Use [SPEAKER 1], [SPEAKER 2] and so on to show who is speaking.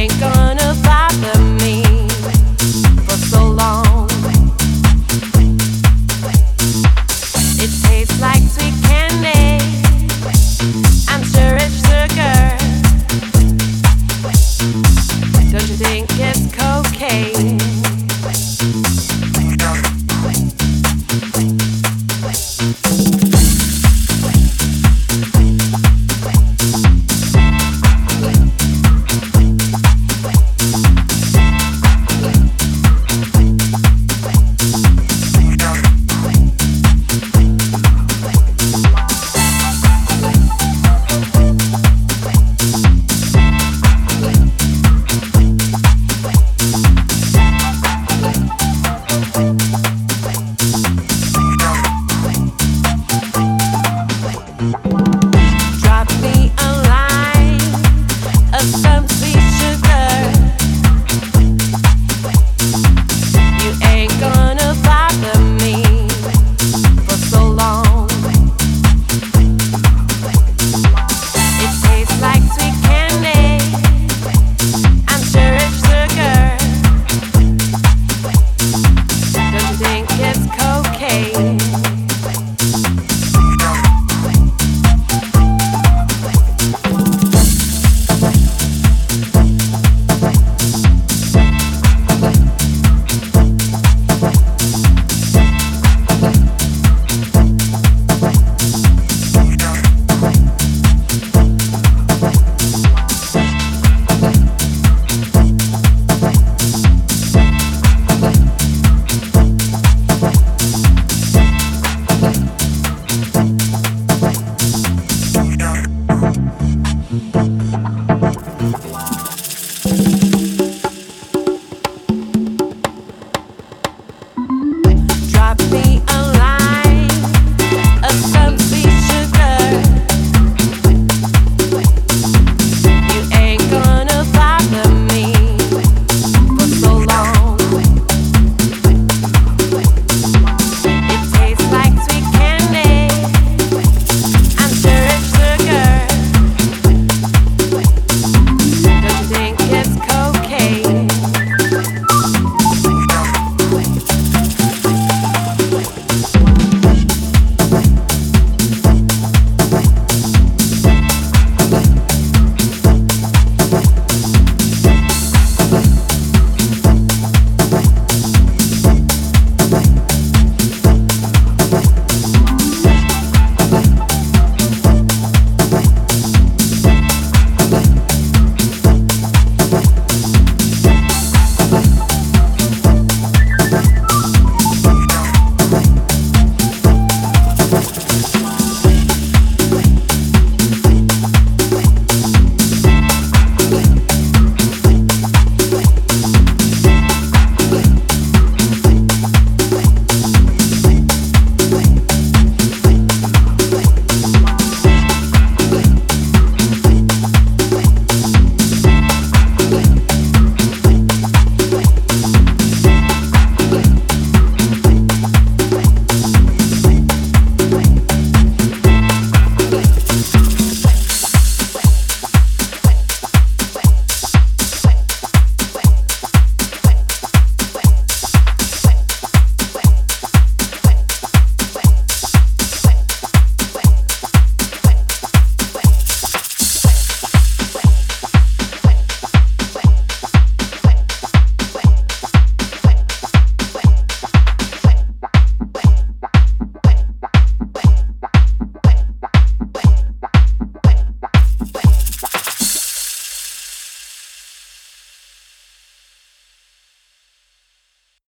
[SPEAKER 1] ain't gone. be